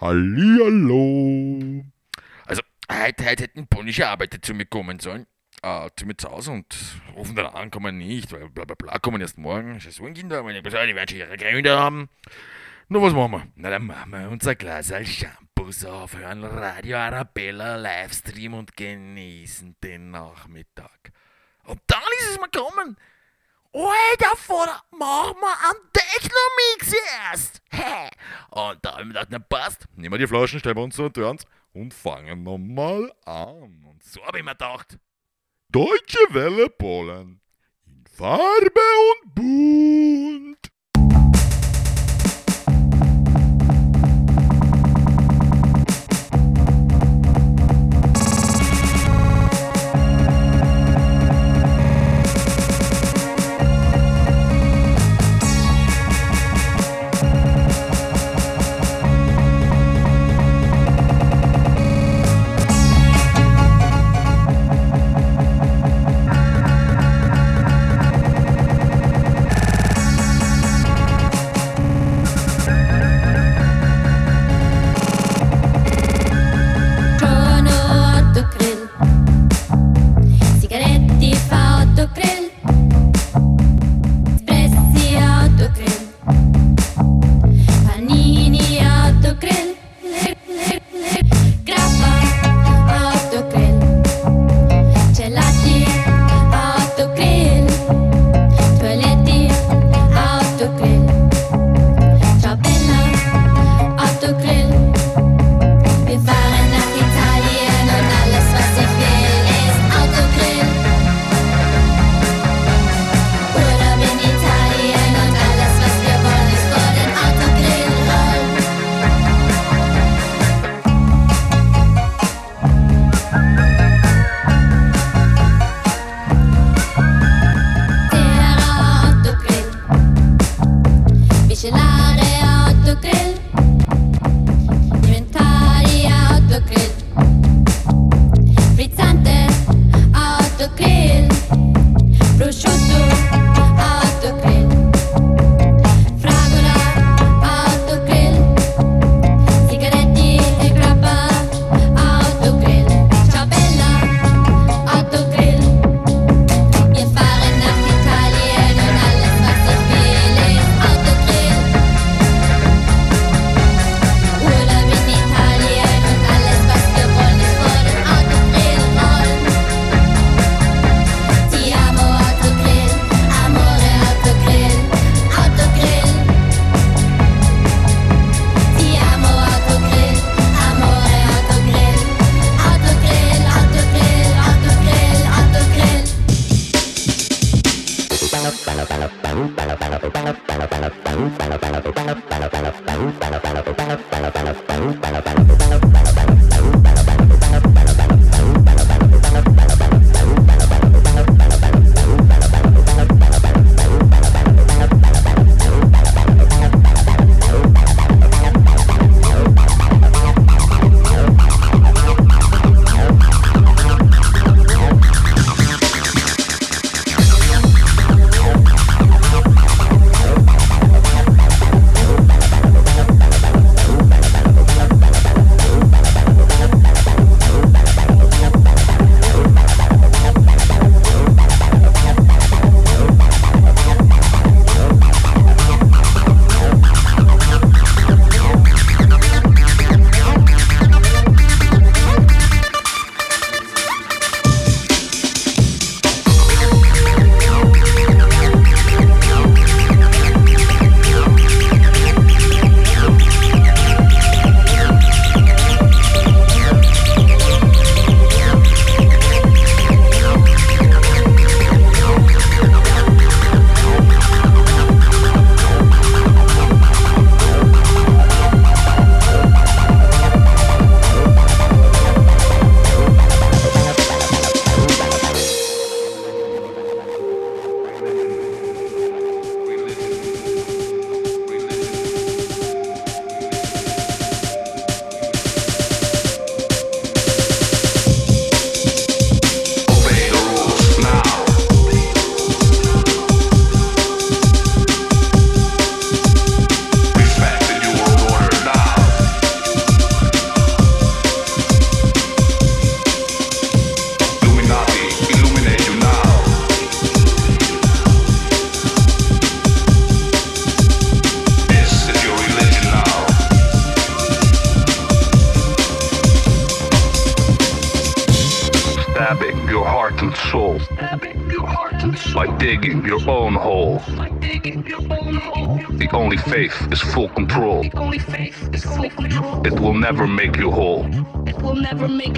Hallihallo. Also, heute, heute hätten polnische Arbeiter zu mir kommen sollen, äh, zu mir zu Hause und rufen dann an, kommen nicht, weil bla bla bla, kommen erst morgen. Saisonkinder, meine die werden schon ihre Gründe haben. Na, was machen wir? Na, dann machen wir unser Glas als Shampoos auf, hören Radio Arabella, Livestream und genießen den Nachmittag. Und dann ist es mal gekommen. Alter Vater, mach mal einen Techno-Mix erst! Und da hab ich mir gedacht, na passt, nehmen wir die Flaschen, stellen wir uns so und und fangen nochmal an. Und so hab ich mir gedacht, Deutsche Welle Polen in Farbe und Bunt. from me.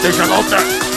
Corona und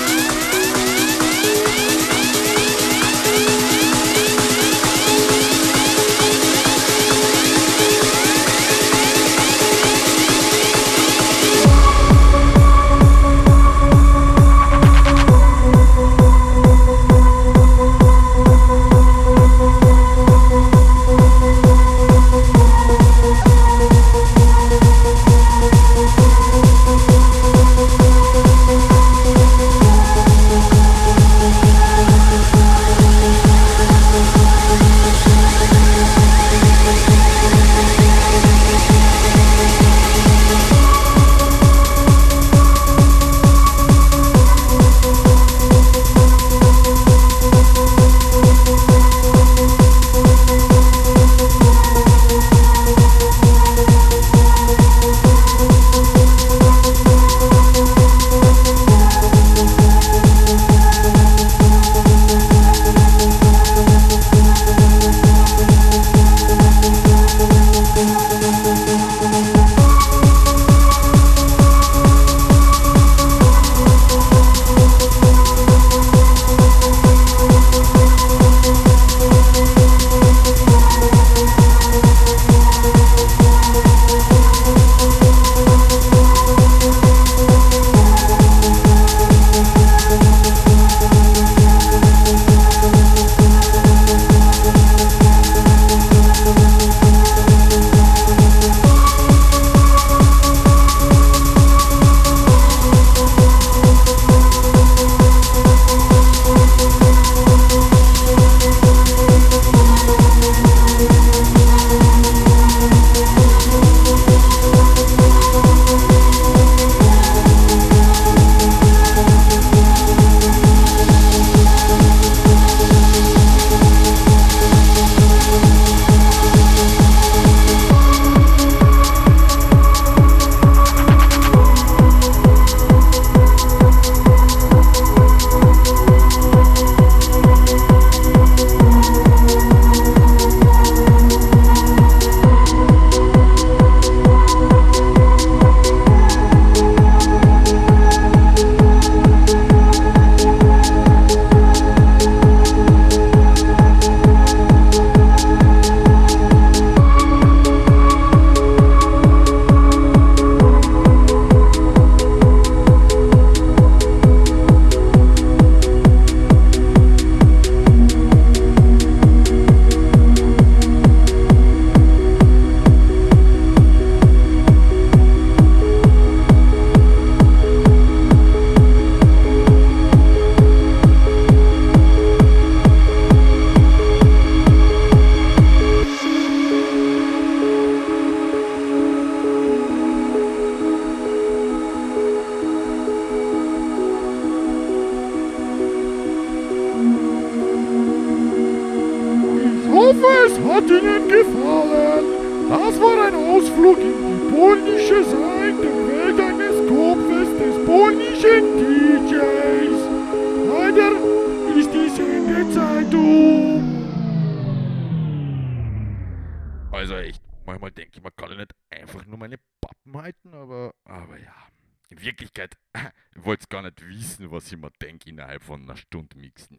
von einer Stunde mixen.